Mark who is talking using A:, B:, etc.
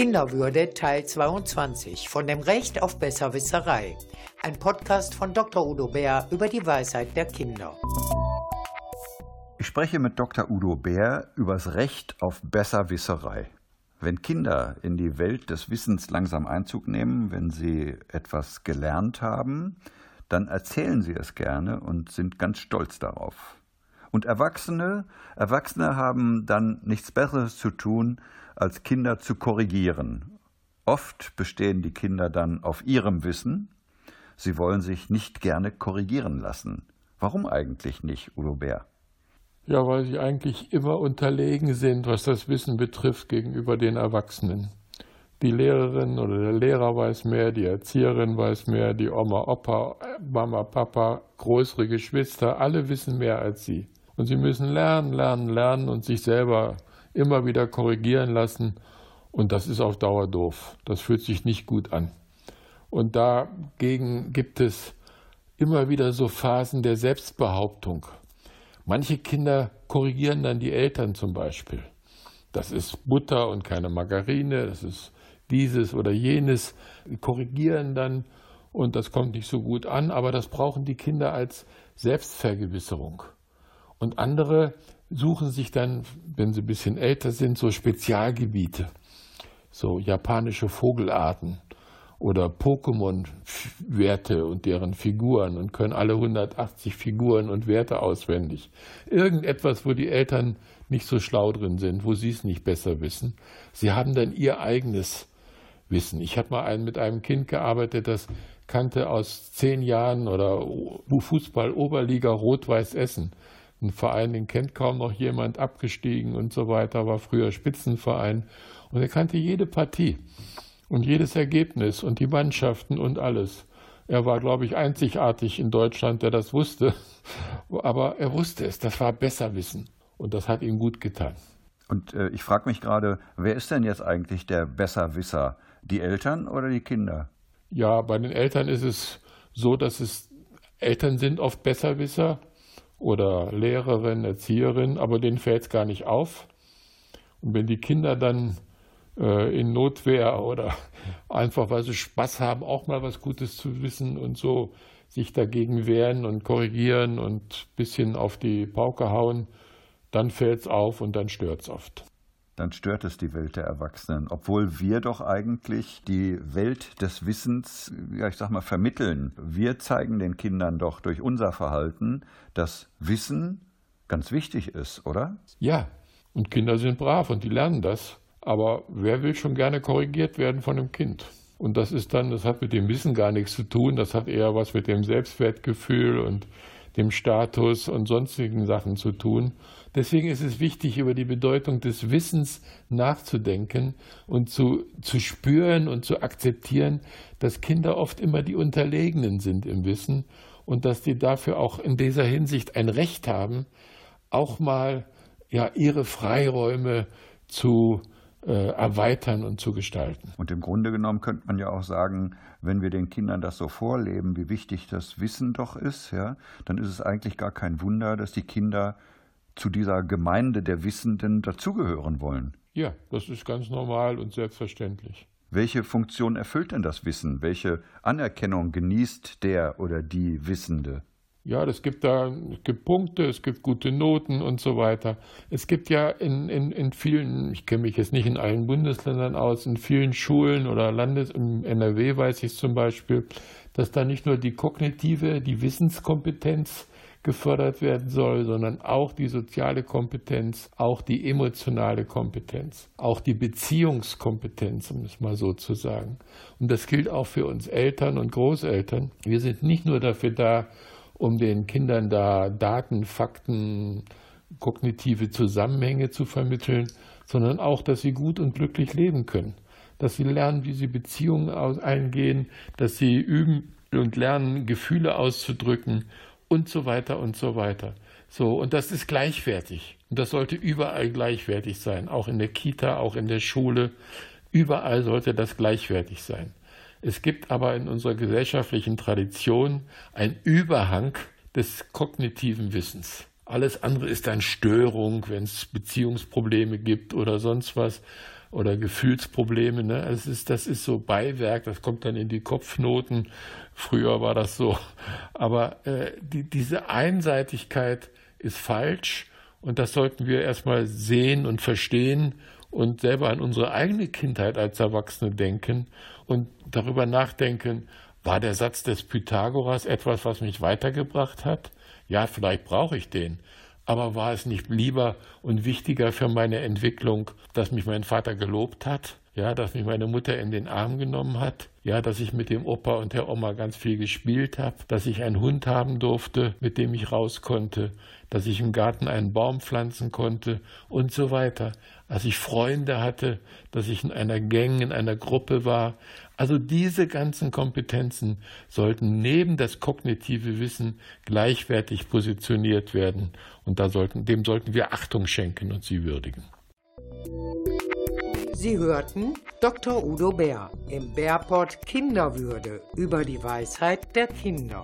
A: Kinderwürde Teil 22 von dem Recht auf Besserwisserei. Ein Podcast von Dr. Udo Bär über die Weisheit der Kinder.
B: Ich spreche mit Dr. Udo Bär über das Recht auf Besserwisserei. Wenn Kinder in die Welt des Wissens langsam Einzug nehmen, wenn sie etwas gelernt haben, dann erzählen sie es gerne und sind ganz stolz darauf. Und Erwachsene, Erwachsene haben dann nichts Besseres zu tun, als Kinder zu korrigieren. Oft bestehen die Kinder dann auf ihrem Wissen. Sie wollen sich nicht gerne korrigieren lassen. Warum eigentlich nicht, Udo Bär?
C: Ja, weil sie eigentlich immer unterlegen sind, was das Wissen betrifft gegenüber den Erwachsenen. Die Lehrerin oder der Lehrer weiß mehr, die Erzieherin weiß mehr, die Oma, Opa, Mama, Papa, größere Geschwister, alle wissen mehr als sie. Und sie müssen lernen, lernen, lernen und sich selber immer wieder korrigieren lassen. Und das ist auf Dauer doof. Das fühlt sich nicht gut an. Und dagegen gibt es immer wieder so Phasen der Selbstbehauptung. Manche Kinder korrigieren dann die Eltern zum Beispiel. Das ist Butter und keine Margarine, das ist dieses oder jenes, korrigieren dann und das kommt nicht so gut an, aber das brauchen die Kinder als Selbstvergewisserung. Und andere suchen sich dann, wenn sie ein bisschen älter sind, so Spezialgebiete, so japanische Vogelarten oder Pokémon-Werte und deren Figuren und können alle 180 Figuren und Werte auswendig. Irgendetwas, wo die Eltern nicht so schlau drin sind, wo sie es nicht besser wissen. Sie haben dann ihr eigenes Wissen. Ich habe mal ein, mit einem Kind gearbeitet, das kannte aus zehn Jahren oder Fußball Oberliga Rot-Weiß Essen. Ein Verein, den kennt kaum noch jemand, abgestiegen und so weiter, war früher Spitzenverein. Und er kannte jede Partie und jedes Ergebnis und die Mannschaften und alles. Er war, glaube ich, einzigartig in Deutschland, der das wusste. Aber er wusste es, das war Besserwissen. Und das hat ihm gut getan.
B: Und äh, ich frage mich gerade, wer ist denn jetzt eigentlich der Besserwisser? Die Eltern oder die Kinder?
C: Ja, bei den Eltern ist es so, dass es Eltern sind oft Besserwisser oder Lehrerin, Erzieherin, aber denen fällt es gar nicht auf. Und wenn die Kinder dann äh, in Notwehr oder einfach, weil sie Spaß haben, auch mal was Gutes zu wissen und so sich dagegen wehren und korrigieren und ein bisschen auf die Pauke hauen, dann fällt es auf und dann stört es oft
B: dann stört es die Welt der Erwachsenen, obwohl wir doch eigentlich die Welt des Wissens, ja, ich sag mal, vermitteln. Wir zeigen den Kindern doch durch unser Verhalten, dass Wissen ganz wichtig ist, oder?
C: Ja, und Kinder sind brav und die lernen das. Aber wer will schon gerne korrigiert werden von einem Kind? Und das ist dann, das hat mit dem Wissen gar nichts zu tun, das hat eher was mit dem Selbstwertgefühl und dem Status und sonstigen Sachen zu tun. Deswegen ist es wichtig, über die Bedeutung des Wissens nachzudenken und zu, zu spüren und zu akzeptieren, dass Kinder oft immer die Unterlegenen sind im Wissen und dass die dafür auch in dieser Hinsicht ein Recht haben, auch mal ja, ihre Freiräume zu erweitern und zu gestalten.
B: Und im Grunde genommen könnte man ja auch sagen, wenn wir den Kindern das so vorleben, wie wichtig das Wissen doch ist, ja, dann ist es eigentlich gar kein Wunder, dass die Kinder zu dieser Gemeinde der Wissenden dazugehören wollen.
C: Ja, das ist ganz normal und selbstverständlich.
B: Welche Funktion erfüllt denn das Wissen? Welche Anerkennung genießt der oder die Wissende?
C: Ja, es gibt da es gibt Punkte, es gibt gute Noten und so weiter. Es gibt ja in, in, in vielen, ich kenne mich jetzt nicht in allen Bundesländern aus, in vielen Schulen oder Landes, im NRW weiß ich zum Beispiel, dass da nicht nur die kognitive, die Wissenskompetenz gefördert werden soll, sondern auch die soziale Kompetenz, auch die emotionale Kompetenz, auch die Beziehungskompetenz, um es mal so zu sagen. Und das gilt auch für uns Eltern und Großeltern. Wir sind nicht nur dafür da, um den Kindern da Daten, Fakten, kognitive Zusammenhänge zu vermitteln, sondern auch, dass sie gut und glücklich leben können, dass sie lernen, wie sie Beziehungen eingehen, dass sie üben und lernen, Gefühle auszudrücken und so weiter und so weiter. So, und das ist gleichwertig. Und das sollte überall gleichwertig sein, auch in der Kita, auch in der Schule. Überall sollte das gleichwertig sein. Es gibt aber in unserer gesellschaftlichen Tradition einen Überhang des kognitiven Wissens. Alles andere ist dann Störung, wenn es Beziehungsprobleme gibt oder sonst was. oder Gefühlsprobleme. Ne? Es ist, das ist so Beiwerk, das kommt dann in die Kopfnoten. Früher war das so. Aber äh, die, diese Einseitigkeit ist falsch und das sollten wir erstmal sehen und verstehen und selber an unsere eigene Kindheit als Erwachsene denken und darüber nachdenken, war der Satz des Pythagoras etwas, was mich weitergebracht hat? Ja, vielleicht brauche ich den. Aber war es nicht lieber und wichtiger für meine Entwicklung, dass mich mein Vater gelobt hat? Ja, dass mich meine Mutter in den Arm genommen hat? Ja, dass ich mit dem Opa und der Oma ganz viel gespielt habe, dass ich einen Hund haben durfte, mit dem ich raus konnte, dass ich im Garten einen Baum pflanzen konnte und so weiter. Als ich Freunde hatte, dass ich in einer Gang, in einer Gruppe war. Also diese ganzen Kompetenzen sollten neben das kognitive Wissen gleichwertig positioniert werden. Und da sollten, dem sollten wir Achtung schenken und sie würdigen.
A: Sie hörten Dr. Udo Bär im Bärport Kinderwürde über die Weisheit der Kinder.